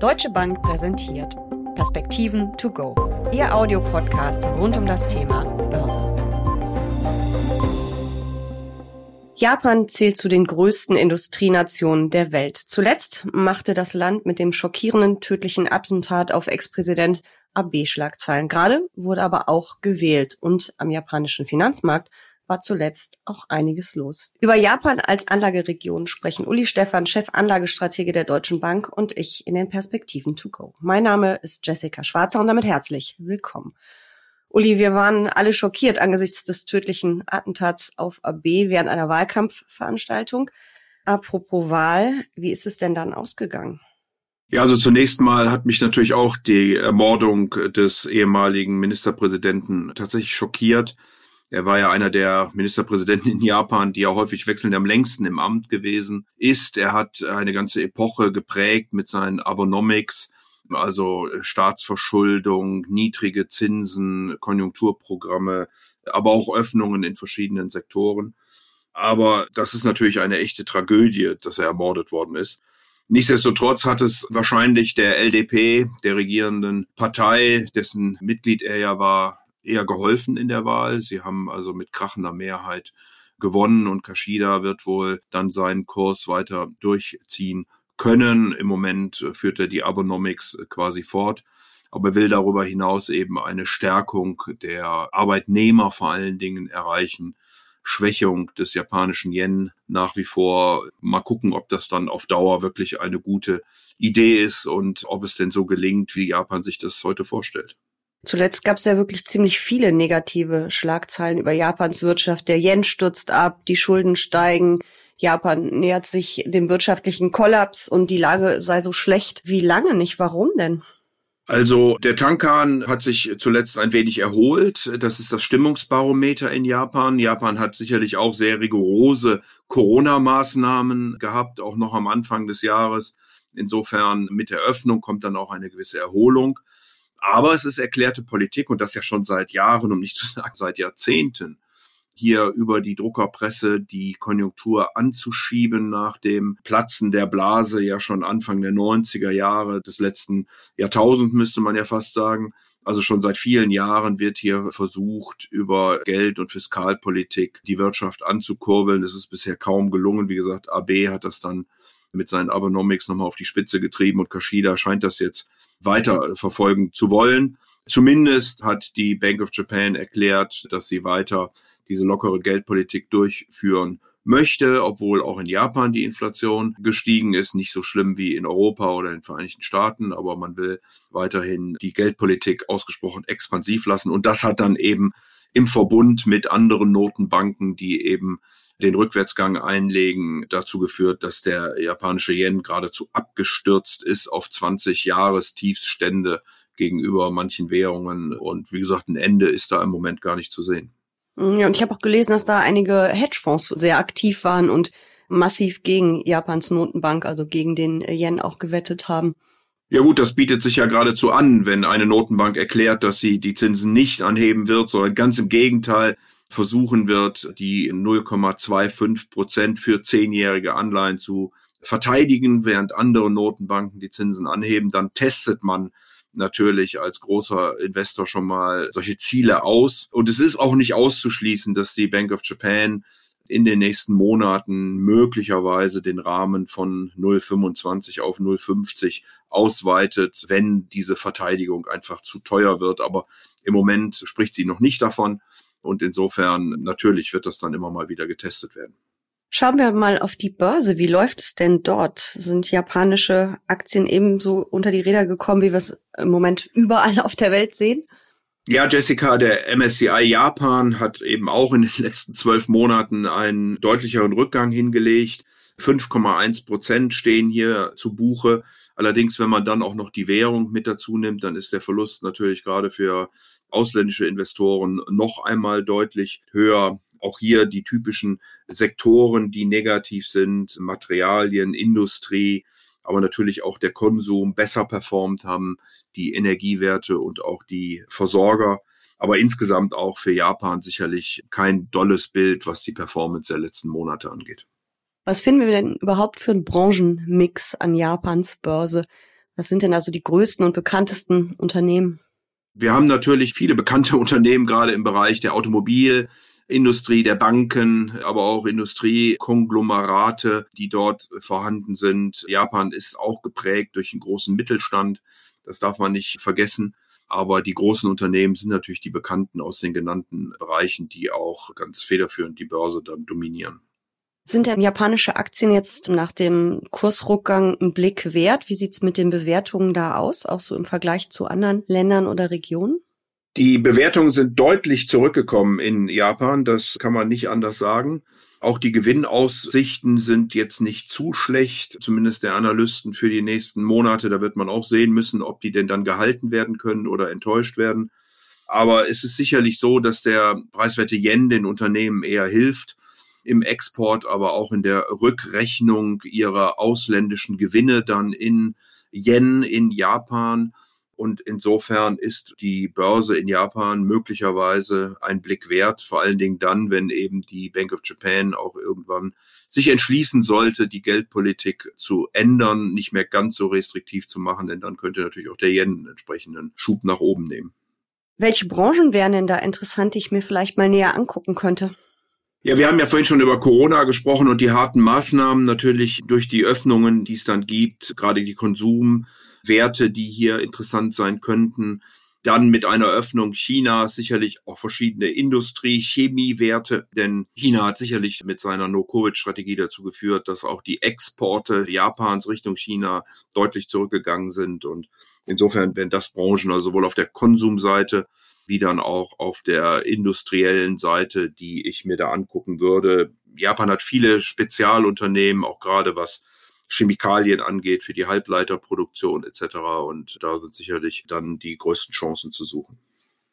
Deutsche Bank präsentiert Perspektiven to go. Ihr Audiopodcast rund um das Thema Börse. Japan zählt zu den größten Industrienationen der Welt. Zuletzt machte das Land mit dem schockierenden tödlichen Attentat auf Ex-Präsident Abe Schlagzeilen. Gerade wurde aber auch gewählt und am japanischen Finanzmarkt war zuletzt auch einiges los. Über Japan als Anlageregion sprechen Uli Stefan, Chef Anlagestratege der Deutschen Bank und ich in den Perspektiven to go. Mein Name ist Jessica Schwarzer und damit herzlich willkommen. Uli, wir waren alle schockiert angesichts des tödlichen Attentats auf AB während einer Wahlkampfveranstaltung. Apropos Wahl, wie ist es denn dann ausgegangen? Ja, also zunächst mal hat mich natürlich auch die Ermordung des ehemaligen Ministerpräsidenten tatsächlich schockiert. Er war ja einer der Ministerpräsidenten in Japan, die ja häufig wechselnd am längsten im Amt gewesen ist. Er hat eine ganze Epoche geprägt mit seinen Abonomics, also Staatsverschuldung, niedrige Zinsen, Konjunkturprogramme, aber auch Öffnungen in verschiedenen Sektoren. Aber das ist natürlich eine echte Tragödie, dass er ermordet worden ist. Nichtsdestotrotz hat es wahrscheinlich der LDP, der regierenden Partei, dessen Mitglied er ja war, eher geholfen in der Wahl. Sie haben also mit krachender Mehrheit gewonnen und Kashida wird wohl dann seinen Kurs weiter durchziehen können. Im Moment führt er die Abonomics quasi fort, aber will darüber hinaus eben eine Stärkung der Arbeitnehmer vor allen Dingen erreichen. Schwächung des japanischen Yen nach wie vor. Mal gucken, ob das dann auf Dauer wirklich eine gute Idee ist und ob es denn so gelingt, wie Japan sich das heute vorstellt. Zuletzt gab es ja wirklich ziemlich viele negative Schlagzeilen über Japans Wirtschaft. Der Yen stürzt ab, die Schulden steigen, Japan nähert sich dem wirtschaftlichen Kollaps und die Lage sei so schlecht. Wie lange nicht? Warum denn? Also der Tankan hat sich zuletzt ein wenig erholt. Das ist das Stimmungsbarometer in Japan. Japan hat sicherlich auch sehr rigorose Corona-Maßnahmen gehabt, auch noch am Anfang des Jahres. Insofern mit der Öffnung kommt dann auch eine gewisse Erholung. Aber es ist erklärte Politik und das ja schon seit Jahren, um nicht zu sagen seit Jahrzehnten, hier über die Druckerpresse die Konjunktur anzuschieben nach dem Platzen der Blase ja schon Anfang der 90er Jahre des letzten Jahrtausends müsste man ja fast sagen. Also schon seit vielen Jahren wird hier versucht, über Geld- und Fiskalpolitik die Wirtschaft anzukurbeln. Das ist bisher kaum gelungen. Wie gesagt, AB hat das dann mit seinen Abonomics nochmal auf die Spitze getrieben und Kashida scheint das jetzt weiter verfolgen zu wollen. Zumindest hat die Bank of Japan erklärt, dass sie weiter diese lockere Geldpolitik durchführen möchte, obwohl auch in Japan die Inflation gestiegen ist, nicht so schlimm wie in Europa oder in den Vereinigten Staaten, aber man will weiterhin die Geldpolitik ausgesprochen expansiv lassen und das hat dann eben im Verbund mit anderen Notenbanken, die eben den Rückwärtsgang einlegen, dazu geführt, dass der japanische Yen geradezu abgestürzt ist auf 20 Jahrestiefstände gegenüber manchen Währungen. Und wie gesagt, ein Ende ist da im Moment gar nicht zu sehen. Ja, und ich habe auch gelesen, dass da einige Hedgefonds sehr aktiv waren und massiv gegen Japans Notenbank, also gegen den Yen auch gewettet haben. Ja gut, das bietet sich ja geradezu an, wenn eine Notenbank erklärt, dass sie die Zinsen nicht anheben wird, sondern ganz im Gegenteil versuchen wird, die 0,25 Prozent für zehnjährige Anleihen zu verteidigen, während andere Notenbanken die Zinsen anheben, dann testet man natürlich als großer Investor schon mal solche Ziele aus. Und es ist auch nicht auszuschließen, dass die Bank of Japan in den nächsten Monaten möglicherweise den Rahmen von 0,25 auf 0,50 ausweitet, wenn diese Verteidigung einfach zu teuer wird. Aber im Moment spricht sie noch nicht davon. Und insofern natürlich wird das dann immer mal wieder getestet werden. Schauen wir mal auf die Börse. Wie läuft es denn dort? Sind japanische Aktien ebenso unter die Räder gekommen, wie wir es im Moment überall auf der Welt sehen? Ja, Jessica, der MSCI Japan hat eben auch in den letzten zwölf Monaten einen deutlicheren Rückgang hingelegt. 5,1 Prozent stehen hier zu Buche. Allerdings, wenn man dann auch noch die Währung mit dazu nimmt, dann ist der Verlust natürlich gerade für ausländische Investoren noch einmal deutlich höher. Auch hier die typischen Sektoren, die negativ sind, Materialien, Industrie, aber natürlich auch der Konsum besser performt haben, die Energiewerte und auch die Versorger. Aber insgesamt auch für Japan sicherlich kein dolles Bild, was die Performance der letzten Monate angeht. Was finden wir denn überhaupt für einen Branchenmix an Japans Börse? Was sind denn also die größten und bekanntesten Unternehmen? Wir haben natürlich viele bekannte Unternehmen, gerade im Bereich der Automobilindustrie, der Banken, aber auch Industriekonglomerate, die dort vorhanden sind. Japan ist auch geprägt durch einen großen Mittelstand. Das darf man nicht vergessen. Aber die großen Unternehmen sind natürlich die bekannten aus den genannten Bereichen, die auch ganz federführend die Börse dann dominieren. Sind denn japanische Aktien jetzt nach dem Kursrückgang einen Blick wert? Wie sieht's mit den Bewertungen da aus, auch so im Vergleich zu anderen Ländern oder Regionen? Die Bewertungen sind deutlich zurückgekommen in Japan, das kann man nicht anders sagen. Auch die Gewinnaussichten sind jetzt nicht zu schlecht, zumindest der Analysten für die nächsten Monate. Da wird man auch sehen müssen, ob die denn dann gehalten werden können oder enttäuscht werden. Aber es ist sicherlich so, dass der preiswerte Yen den Unternehmen eher hilft im Export, aber auch in der Rückrechnung ihrer ausländischen Gewinne dann in Yen in Japan. Und insofern ist die Börse in Japan möglicherweise ein Blick wert, vor allen Dingen dann, wenn eben die Bank of Japan auch irgendwann sich entschließen sollte, die Geldpolitik zu ändern, nicht mehr ganz so restriktiv zu machen, denn dann könnte natürlich auch der Yen einen entsprechenden Schub nach oben nehmen. Welche Branchen wären denn da interessant, die ich mir vielleicht mal näher angucken könnte? Ja, wir haben ja vorhin schon über Corona gesprochen und die harten Maßnahmen natürlich durch die Öffnungen, die es dann gibt, gerade die Konsum, Werte, die hier interessant sein könnten. Dann mit einer Öffnung Chinas sicherlich auch verschiedene Industrie, Chemiewerte, denn China hat sicherlich mit seiner No-Covid-Strategie dazu geführt, dass auch die Exporte Japans Richtung China deutlich zurückgegangen sind. Und insofern werden das Branchen, also sowohl auf der Konsumseite wie dann auch auf der industriellen Seite, die ich mir da angucken würde. Japan hat viele Spezialunternehmen, auch gerade was Chemikalien angeht, für die Halbleiterproduktion etc. Und da sind sicherlich dann die größten Chancen zu suchen.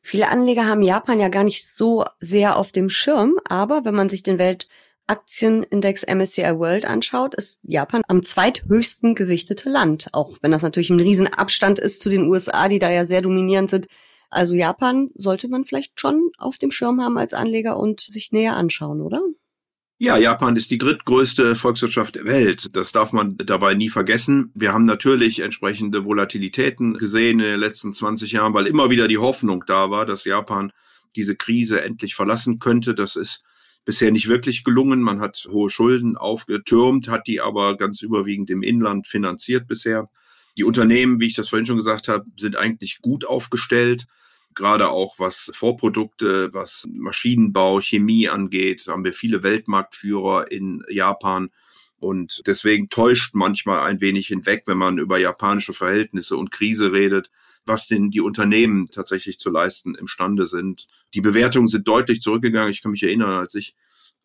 Viele Anleger haben Japan ja gar nicht so sehr auf dem Schirm, aber wenn man sich den Weltaktienindex MSCI World anschaut, ist Japan am zweithöchsten gewichtete Land, auch wenn das natürlich ein Riesenabstand ist zu den USA, die da ja sehr dominierend sind. Also Japan sollte man vielleicht schon auf dem Schirm haben als Anleger und sich näher anschauen, oder? Ja, Japan ist die drittgrößte Volkswirtschaft der Welt. Das darf man dabei nie vergessen. Wir haben natürlich entsprechende Volatilitäten gesehen in den letzten 20 Jahren, weil immer wieder die Hoffnung da war, dass Japan diese Krise endlich verlassen könnte. Das ist bisher nicht wirklich gelungen. Man hat hohe Schulden aufgetürmt, hat die aber ganz überwiegend im Inland finanziert bisher. Die Unternehmen, wie ich das vorhin schon gesagt habe, sind eigentlich gut aufgestellt gerade auch was Vorprodukte, was Maschinenbau, Chemie angeht, haben wir viele Weltmarktführer in Japan. Und deswegen täuscht manchmal ein wenig hinweg, wenn man über japanische Verhältnisse und Krise redet, was denn die Unternehmen tatsächlich zu leisten imstande sind. Die Bewertungen sind deutlich zurückgegangen. Ich kann mich erinnern, als ich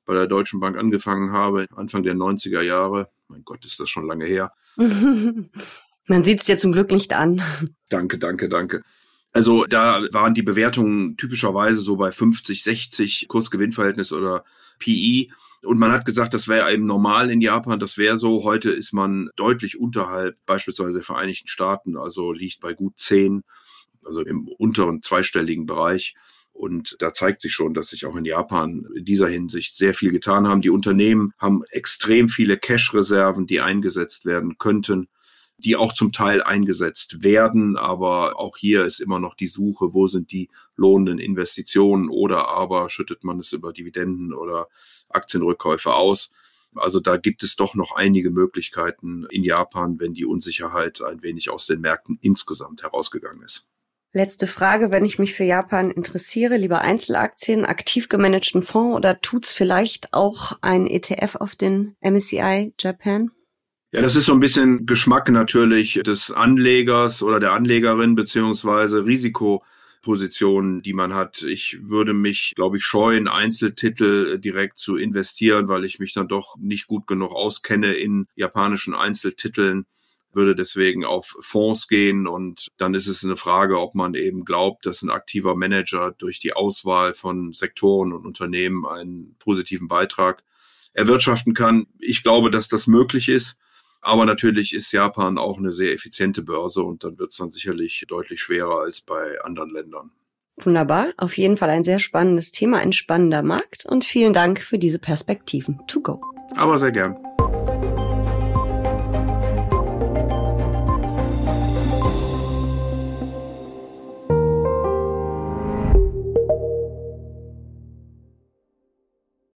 bei der Deutschen Bank angefangen habe, Anfang der 90er Jahre. Mein Gott, ist das schon lange her. Man sieht es dir zum Glück nicht an. Danke, danke, danke. Also da waren die Bewertungen typischerweise so bei 50, 60 Kursgewinnverhältnis oder PI. Und man hat gesagt, das wäre eben normal in Japan, das wäre so. Heute ist man deutlich unterhalb beispielsweise der Vereinigten Staaten, also liegt bei gut 10, also im unteren zweistelligen Bereich. Und da zeigt sich schon, dass sich auch in Japan in dieser Hinsicht sehr viel getan haben. Die Unternehmen haben extrem viele Cash-Reserven, die eingesetzt werden könnten die auch zum Teil eingesetzt werden. Aber auch hier ist immer noch die Suche, wo sind die lohnenden Investitionen oder aber schüttet man es über Dividenden oder Aktienrückkäufe aus. Also da gibt es doch noch einige Möglichkeiten in Japan, wenn die Unsicherheit ein wenig aus den Märkten insgesamt herausgegangen ist. Letzte Frage, wenn ich mich für Japan interessiere, lieber Einzelaktien, aktiv gemanagten Fonds oder tut's vielleicht auch ein ETF auf den MSCI Japan? Ja, das ist so ein bisschen Geschmack natürlich des Anlegers oder der Anlegerin beziehungsweise Risikopositionen, die man hat. Ich würde mich, glaube ich, scheuen, Einzeltitel direkt zu investieren, weil ich mich dann doch nicht gut genug auskenne in japanischen Einzeltiteln würde deswegen auf Fonds gehen und dann ist es eine Frage, ob man eben glaubt, dass ein aktiver Manager durch die Auswahl von Sektoren und Unternehmen einen positiven Beitrag erwirtschaften kann. Ich glaube, dass das möglich ist. Aber natürlich ist Japan auch eine sehr effiziente Börse und dann wird es dann sicherlich deutlich schwerer als bei anderen Ländern. Wunderbar. Auf jeden Fall ein sehr spannendes Thema, ein spannender Markt und vielen Dank für diese Perspektiven. To go. Aber sehr gern.